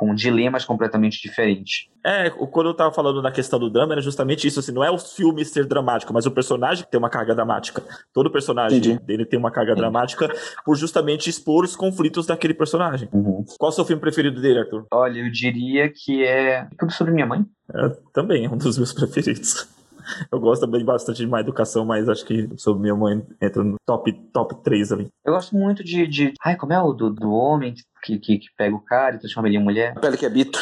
com dilemas completamente diferentes. É, quando eu tava falando na questão do drama, era justamente isso, assim, não é o filme ser dramático, mas o personagem tem uma carga dramática. Todo personagem Entendi. dele tem uma carga dramática por justamente expor os conflitos daquele personagem. Uhum. Qual é o seu filme preferido dele, Arthur? Olha, eu diria que é tudo sobre minha mãe. É, também é um dos meus preferidos. Eu gosto também bastante de má educação, mas acho que sobre minha mãe entra no top, top 3 ali. Eu gosto muito de. de... Ai, como é o do, do homem que, que, que pega o cara e transforma ele em mulher? A Pele que Habito.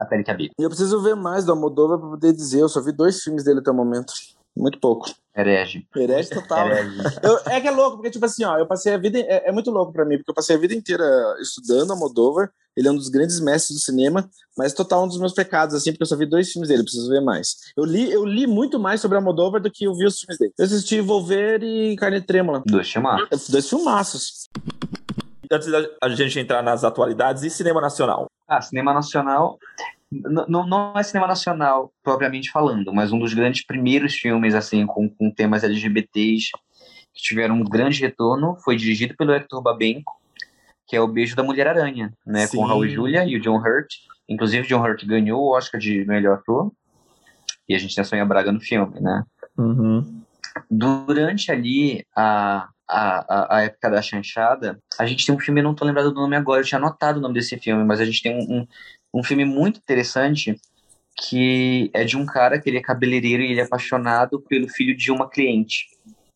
A pele que habita. E eu preciso ver mais do Almodóvar pra poder dizer. Eu só vi dois filmes dele até o momento. Muito pouco. Herege. Herege total. Herege. Eu- é que é louco, porque, tipo assim, ó, eu passei a vida. É, é muito louco pra mim, porque eu passei a vida inteira estudando Almodóvar. Ele é um dos grandes mestres do cinema, mas total um dos meus pecados, assim, porque eu só vi dois filmes dele, eu preciso ver mais. Eu li, eu li muito mais sobre Almodóvar do que eu vi os filmes dele. Eu assisti Volver e Carne Trêmula. Dois chamados. Dois filmaços. Antes da a gente entrar nas atualidades e cinema nacional. Ah, cinema nacional. Não, não é cinema nacional propriamente falando, mas um dos grandes primeiros filmes assim com, com temas LGBTs que tiveram um grande retorno foi dirigido pelo Hector Babenco, que é o Beijo da Mulher Aranha, né, Sim. com Raul Julia e o John Hurt. Inclusive, John Hurt ganhou o Oscar de melhor ator. E a gente tem a Sonha Braga no filme, né? Uhum. durante ali a, a, a, a época da chanchada, a gente tem um filme, eu não tô lembrado do nome agora, eu tinha anotado o nome desse filme, mas a gente tem um, um, um filme muito interessante que é de um cara que ele é cabeleireiro e ele é apaixonado pelo filho de uma cliente.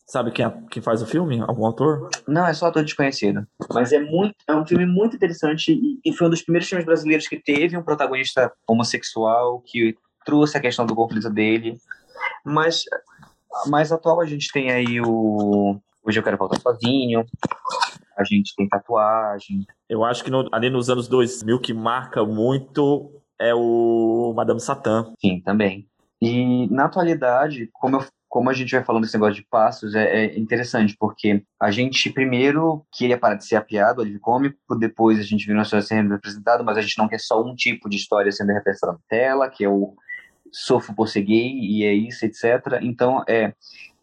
Sabe quem, é- quem faz o filme? Algum autor? Não, é só ator desconhecido. Mas é muito, é um filme muito interessante e, foi um dos primeiros filmes brasileiros que teve um protagonista homossexual que trouxe a questão do conflito dele. Mas mais atual a gente tem aí o Hoje eu quero voltar sozinho. A gente tem tatuagem. Eu acho que no- ali nos anos 2000 que marca muito é o Madame Satã. Sim, também. E na atualidade, como, eu- como a gente vai falando desse negócio de passos, é, é interessante, porque a gente primeiro queria parar de ser a piada, o alívio cômico, depois a gente viu uma história sendo representada, mas a gente não quer só um tipo de história sendo representada na tela, que é o sofro por ser gay, e é isso, etc. Então, é,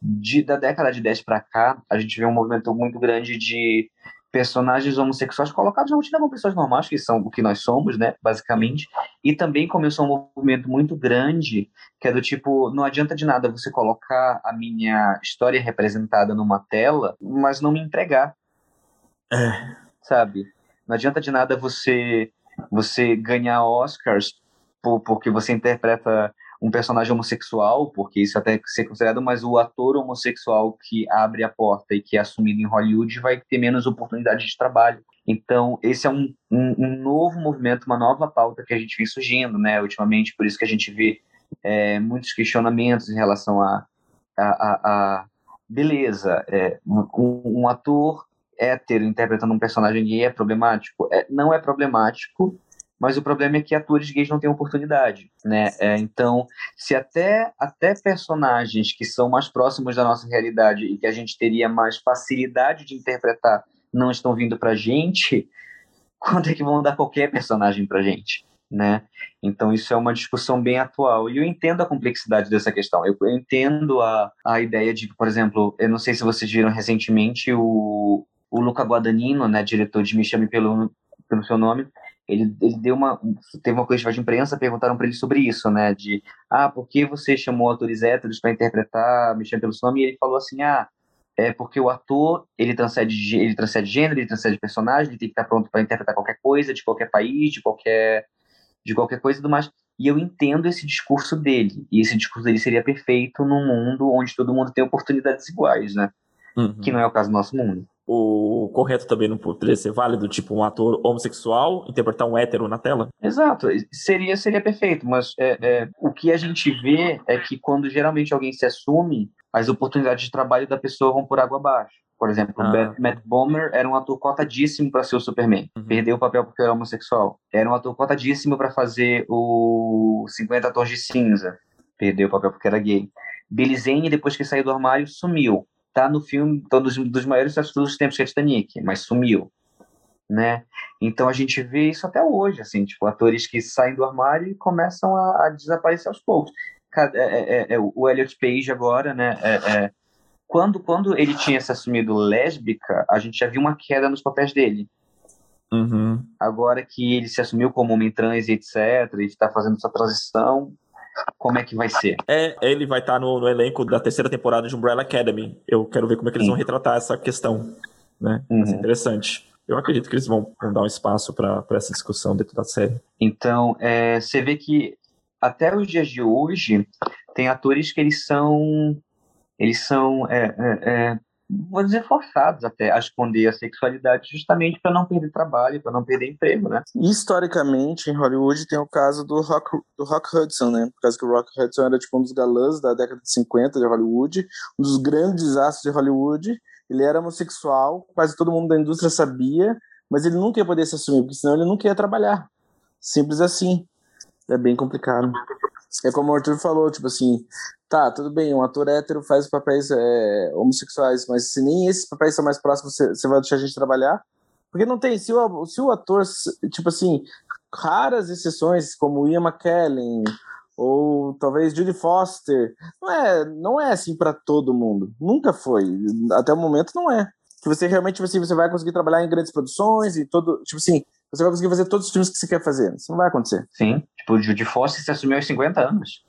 de, da década de 10 para cá, a gente vê um movimento muito grande de personagens homossexuais colocados na rotina como pessoas normais, que são o que nós somos, né, basicamente. E também começou um movimento muito grande, que é do tipo, não adianta de nada você colocar a minha história representada numa tela, mas não me entregar, É. sabe? Não adianta de nada você você ganhar Oscars por, porque você interpreta um personagem homossexual, porque isso até ser considerado, mas o ator homossexual que abre a porta e que é assumido em Hollywood vai ter menos oportunidade de trabalho. Então, esse é um, um, um novo movimento, uma nova pauta que a gente vem surgindo, né, ultimamente, por isso que a gente vê é, muitos questionamentos em relação a, a, a, a beleza, é, um, um ator hétero interpretando um personagem gay é problemático? É, não é problemático, mas o problema é que atores gays não têm oportunidade, né? É, então, se até, até personagens que são mais próximos da nossa realidade e que a gente teria mais facilidade de interpretar não estão vindo pra gente, quando é que vão dar qualquer personagem pra gente, né? Então, isso é uma discussão bem atual. E eu entendo a complexidade dessa questão. Eu, eu entendo a, a ideia de, por exemplo, eu não sei se vocês viram recentemente o, o Luca Guadagnino, né, diretor de Me Chame Pelo, pelo Seu Nome, ele, ele deu uma teve uma coletiva de imprensa perguntaram para ele sobre isso né de ah por que você chamou atores héteros para interpretar Me Chame pelo Nome? E ele falou assim ah é porque o ator ele transcende ele transcende gênero ele transcende personagem ele tem que estar pronto para interpretar qualquer coisa de qualquer país de qualquer de qualquer coisa e tudo mais. E eu entendo esse discurso dele e esse discurso dele seria perfeito num mundo onde todo mundo tem oportunidades iguais né Uhum. que não é o caso do nosso mundo O correto também não poderia ser válido, tipo um ator homossexual interpretar um hétero na tela? Exato, seria, seria perfeito, mas é, é, o que a gente vê é que quando geralmente alguém se assume, as oportunidades de trabalho da pessoa vão por água abaixo. Por exemplo, ah. Matt Bomer era um ator cotadíssimo para ser o Superman. Uhum. Perdeu o papel porque era homossexual. Era um ator cotadíssimo para fazer o 50 Tons de Cinza. Perdeu o papel porque era gay. Billy Zane, depois que saiu do armário, sumiu. Tá no filme, tá dos, dos maiores sucessos dos tempos que é Titanic, mas sumiu. Né? Então a gente vê isso até hoje, assim, tipo, atores que saem do armário e começam a, a desaparecer aos poucos. É, é, é, é, o Elliot Page agora, né, é, é, quando, quando ele tinha se assumido lésbica, a gente já viu uma queda nos papéis dele. Uhum. Agora que ele se assumiu como homem trans e etc, e está fazendo essa transição, como é que vai ser? É, ele vai estar no, no, elenco da terceira temporada de Umbrella Academy. Eu quero ver como é que eles vão retratar essa questão. Né? Uhum. interessante. Eu acredito que eles vão, vão dar um espaço para essa discussão dentro da série. Então, é, você vê que até os dias de hoje tem atores que eles são eles são, é, é, é, vou dizer, forçados até a esconder a sexualidade justamente para não perder trabalho, para não perder emprego, né? Historicamente, em Hollywood tem o caso do Rock, do Rock Hudson, né? Por causa que o Rock Hudson era tipo um dos galãs da década de 50 de Hollywood, um dos grandes astros de Hollywood. Ele era homossexual, quase todo mundo da indústria sabia, mas ele nunca ia poder se assumir, porque senão ele nunca ia trabalhar. Simples assim. É bem complicado. É como o Arthur falou, tipo assim, tá, tudo bem, um ator hétero faz papéis é, homossexuais, mas se nem esses papéis são mais próximos, você, vai deixar a gente trabalhar? Porque não tem, se o, se o ator, tipo assim, raras exceções, como Ian McKellen, ou talvez Judy Foster, não é, não é assim para todo mundo. Nunca foi. Até o momento não é. Que você realmente, tipo assim, você vai conseguir trabalhar em grandes produções e todo, tipo assim, você vai conseguir fazer todos os filmes que você quer fazer. Isso não vai acontecer. Sim. Tipo, Judy Foster se assumiu aos 50 anos.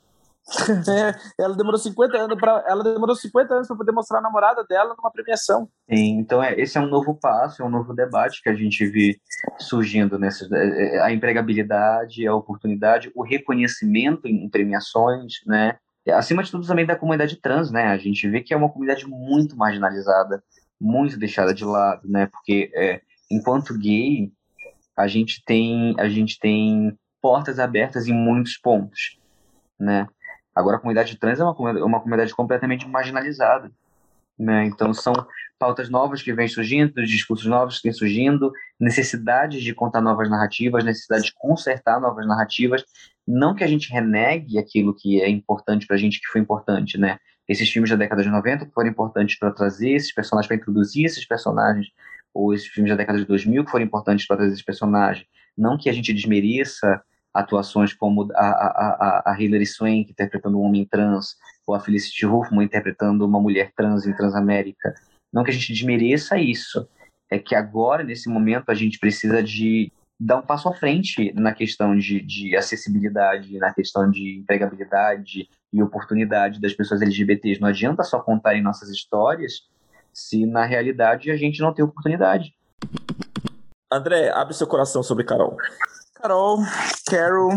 é, ela demorou 50 anos para ela demorou 50 anos para poder mostrar a namorada dela numa premiação. Sim, então é, esse é um novo passo, é um novo debate que a gente vê surgindo nessa é, é, a empregabilidade, a oportunidade, o reconhecimento em premiações, né? Acima de tudo também da comunidade trans, né? A gente vê que é uma comunidade muito marginalizada, muito deixada de lado, né? Porque é, enquanto gay, a gente tem a gente tem portas abertas em muitos pontos, né? Agora a comunidade trans é uma comunidade, uma comunidade completamente marginalizada, né? Então são pautas novas que vêm surgindo, discursos novos que vêm surgindo, necessidades de contar novas narrativas, necessidade de consertar novas narrativas, não que a gente renegue aquilo que é importante para a gente que foi importante, né? Esses filmes da década de 90 que foram importantes para trazer esses personagens, para introduzir esses personagens ou esses filmes da década de 2000 que foram importantes para trazer esses personagens. Não que a gente desmereça atuações como a, a, a, a Hilary Swank interpretando um homem trans, ou a Felicity Huffman interpretando uma mulher trans em Transamérica. Não que a gente desmereça isso, é que agora, nesse momento, a gente precisa de dar um passo à frente na questão de, de acessibilidade, na questão de empregabilidade e oportunidade das pessoas LGBTs. Não adianta só contarem nossas histórias se na realidade a gente não tem oportunidade. André, abre seu coração sobre Carol. Carol, Carol,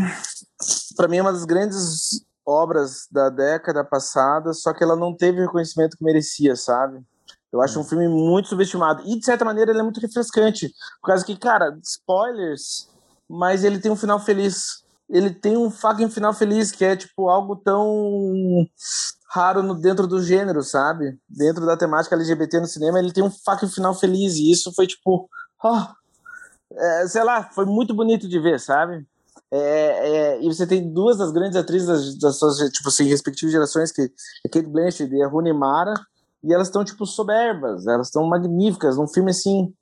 para mim é uma das grandes obras da década passada, só que ela não teve o reconhecimento que merecia, sabe? Eu acho um filme muito subestimado. E, de certa maneira, ele é muito refrescante. Por causa que, cara, spoilers, mas ele tem um final feliz. Ele tem um fucking final feliz, que é, tipo, algo tão raro no, dentro do gênero, sabe? Dentro da temática LGBT no cinema, ele tem um fucking final feliz. E isso foi tipo. Oh, é, sei lá, foi muito bonito de ver, sabe? É, é, e você tem duas das grandes atrizes das, das suas, tipo assim, respectivas gerações, que é Kate Blanchett e a Rooney Mara, e elas estão, tipo, soberbas, elas estão magníficas, num filme, assim,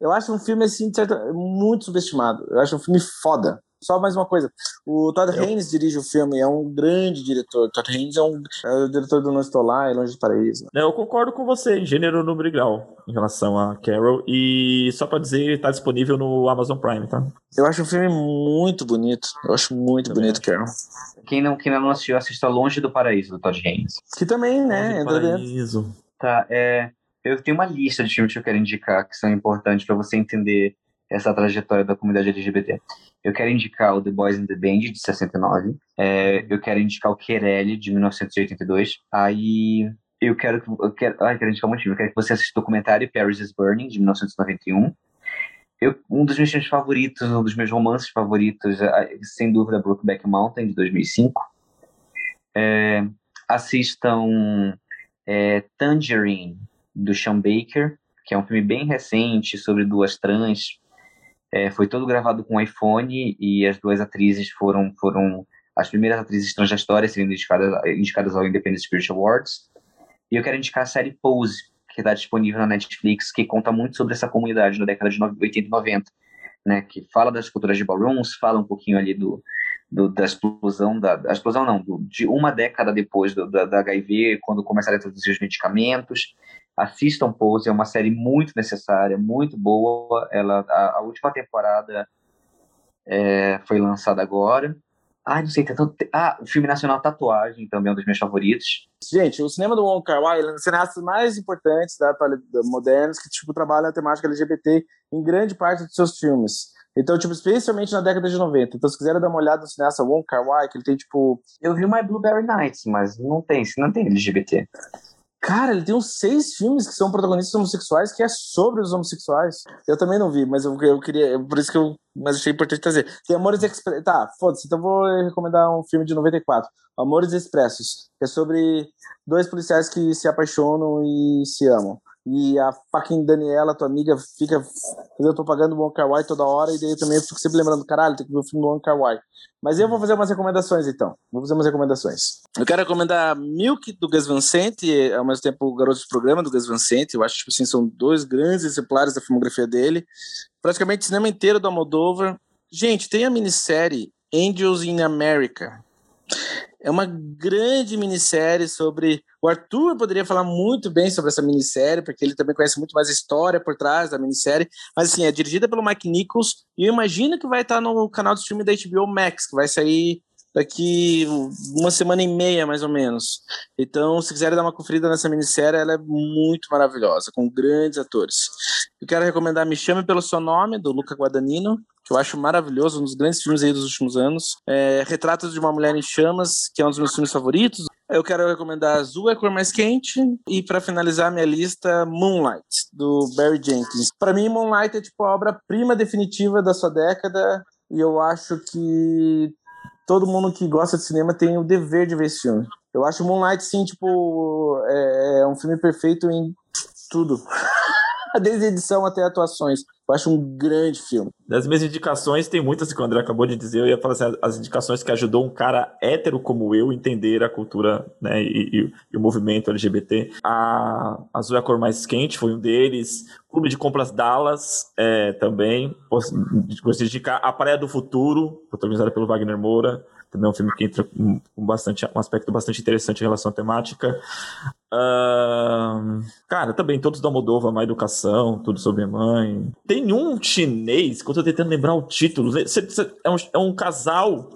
eu acho um filme, assim, certo, muito subestimado, eu acho um filme foda, só mais uma coisa. O Todd eu... Haynes dirige o filme, é um grande diretor. Todd Haynes é, um, é o diretor do Não Estou Lá e Longe do Paraíso. Eu concordo com você, gênero, número e grau, em relação a Carol. E só pra dizer, está disponível no Amazon Prime, tá? Eu acho um filme muito bonito. Eu acho muito também bonito, Carol. Quem não, quem não assistiu, assista Longe do Paraíso, do Todd Haynes. Que também, né? Longe do Paraíso. Tá, é... Eu tenho uma lista de filmes que eu quero indicar que são importantes para você entender essa trajetória da comunidade LGBT. Eu quero indicar o The Boys in the Band, de 69. É, eu quero indicar o Querelle, de 1982. Aí eu quero que. Eu quero, ai, quero indicar um motivo. Eu quero que você assista o documentário Paris is Burning, de 1991. Eu, um dos meus filmes favoritos, um dos meus romances favoritos, sem dúvida, Brokeback Mountain, de 2005. É, assistam é, Tangerine, do Sean Baker, que é um filme bem recente sobre duas trans. É, foi todo gravado com iPhone e as duas atrizes foram foram as primeiras atrizes trans da história sendo indicadas, indicadas ao Independent Spirit Awards. E eu quero indicar a série Pose, que está disponível na Netflix, que conta muito sobre essa comunidade na década de 80 e 90, né, que fala das culturas de ballrooms, fala um pouquinho ali do, do da explosão, da, da explosão não, do, de uma década depois do, da, da HIV, quando começaram a introduzir os medicamentos. Assistam Pose, é uma série muito necessária, muito boa. Ela, a, a última temporada é, foi lançada agora. Ah, não sei, tem tanto... Ah, o filme nacional Tatuagem também é um dos meus favoritos. Gente, o cinema do Wong Kar Wai é um dos cineastas mais importantes da atualidade modernos que tipo trabalha a temática LGBT em grande parte dos seus filmes. Então, tipo, especialmente na década de 90. Então, se quiserem dar uma olhada no cineasta Wong Kar Wai, que ele tem, tipo... Eu vi My Blueberry Nights, mas não tem, não tem LGBT. Cara, ele tem uns seis filmes que são protagonistas homossexuais que é sobre os homossexuais. Eu também não vi, mas eu, eu queria. Por isso que eu. Mas achei importante trazer. Tem Amores Expressos. Tá, foda-se. Então vou recomendar um filme de 94. Amores Expressos. Que é sobre dois policiais que se apaixonam e se amam e a fucking Daniela, tua amiga, fica fazendo propaganda do Wong Kar Wai toda hora, e daí eu também fico sempre lembrando, caralho, tem que ver o filme do Wong Kar Wai. Mas eu vou fazer umas recomendações, então. Vou fazer umas recomendações. Eu quero recomendar Milk, do Gus Van Sant, e ao mesmo tempo o Garoto de Programa, do Gus Van Sant. Eu acho que, tipo assim, são dois grandes exemplares da filmografia dele. Praticamente o cinema inteiro do Almodóvar. Gente, tem a minissérie Angels in America, é uma grande minissérie sobre. O Arthur poderia falar muito bem sobre essa minissérie, porque ele também conhece muito mais a história por trás da minissérie. Mas, assim, é dirigida pelo Mike Nichols. E eu imagino que vai estar no canal de streaming da HBO Max, que vai sair daqui uma semana e meia, mais ou menos. Então, se quiserem dar uma conferida nessa minissérie, ela é muito maravilhosa, com grandes atores. Eu quero recomendar Me Chame Pelo Seu Nome, do Luca Guadagnino, que eu acho maravilhoso, um dos grandes filmes aí dos últimos anos. É, Retratos de uma Mulher em Chamas, que é um dos meus filmes favoritos. Eu quero recomendar Azul é a cor mais quente e para finalizar minha lista Moonlight do Barry Jenkins. Para mim Moonlight é tipo a obra-prima definitiva da sua década e eu acho que todo mundo que gosta de cinema tem o dever de ver esse filme. Eu acho Moonlight, sim, tipo, é, é um filme perfeito em tudo. Desde edição até atuações. Eu acho um grande filme. Das minhas indicações, tem muitas que o André acabou de dizer. Eu ia falar assim, as indicações que ajudou um cara hétero como eu entender a cultura né, e, e, e o movimento LGBT. A Azul é a Cor Mais Quente foi um deles. Clube de Compras Dallas é, também. Gostaria de indicar A Praia do Futuro, protagonizada pelo Wagner Moura. Também é um filme que entra com bastante, um aspecto bastante interessante em relação à temática. Uh, cara, também todos da Moldova, Má Educação, tudo sobre mãe. Tem um chinês, que eu tô tentando lembrar o título. É um, é um casal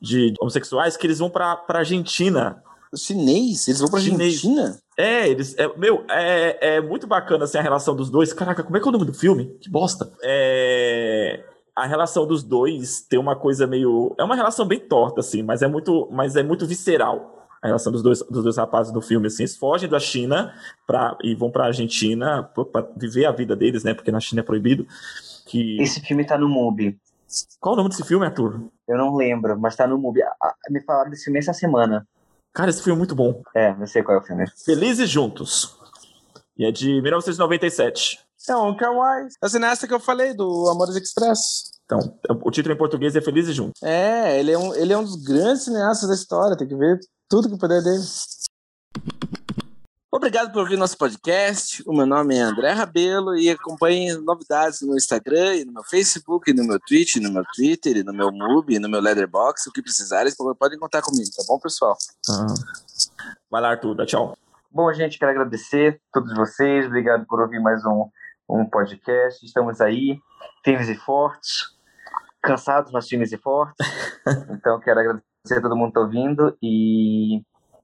de homossexuais que eles vão pra, pra Argentina. Chinês? Eles vão pra chinês. Argentina? É, eles. É, meu, é, é muito bacana assim, a relação dos dois. Caraca, como é que é o nome do filme? Que bosta. É a relação dos dois tem uma coisa meio. É uma relação bem torta, assim, mas é muito, mas é muito visceral. A relação dos dois, dos dois rapazes do filme, assim, eles fogem da China pra, e vão pra Argentina para viver a vida deles, né? Porque na China é proibido. Que... Esse filme tá no MUBI. Qual o nome desse filme, Arthur? Eu não lembro, mas tá no MUBI. Me falaram desse filme essa semana. Cara, esse filme é muito bom. É, não sei qual é o filme. Felizes Juntos. E é de 1997. É um Kawaii. A cineasta que eu falei, do Amores Express. Então, o título em português é Felizes Juntos. É, ele é um, ele é um dos grandes cineastas da história, tem que ver tudo que puder dele. Obrigado por ouvir nosso podcast. O meu nome é André Rabelo e acompanhe novidades no meu Instagram, e no meu Facebook, e no meu Twitch, e no meu Twitter, e no meu Mubi, e no meu Letterboxd. O que precisarem, podem contar comigo, tá bom, pessoal? Ah. Vai lá, Arthur, dá tchau. Bom, gente, quero agradecer a todos vocês. Obrigado por ouvir mais um, um podcast. Estamos aí, firmes e fortes, cansados, mas firmes e fortes. então, quero agradecer a todo mundo que está ouvindo e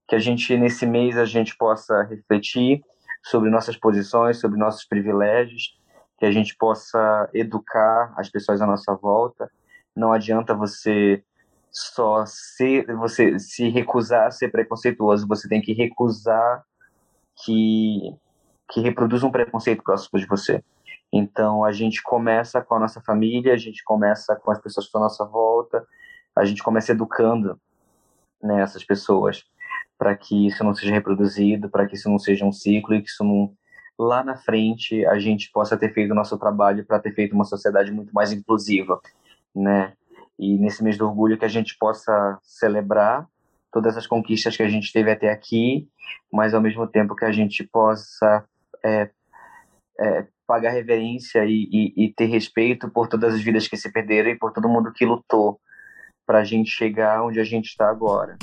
que a gente, nesse mês, a gente possa refletir sobre nossas posições, sobre nossos privilégios, que a gente possa educar as pessoas à nossa volta. Não adianta você só ser, você se recusar a ser preconceituoso, você tem que recusar que, que reproduz um preconceito próximo de você. Então, a gente começa com a nossa família, a gente começa com as pessoas que estão à nossa volta, a gente começa educando né, essas pessoas para que isso não seja reproduzido, para que isso não seja um ciclo e que isso não lá na frente a gente possa ter feito o nosso trabalho para ter feito uma sociedade muito mais inclusiva, né? E nesse mês do orgulho que a gente possa celebrar todas as conquistas que a gente teve até aqui, mas ao mesmo tempo que a gente possa é, é, pagar reverência e, e, e ter respeito por todas as vidas que se perderam e por todo mundo que lutou para a gente chegar onde a gente está agora.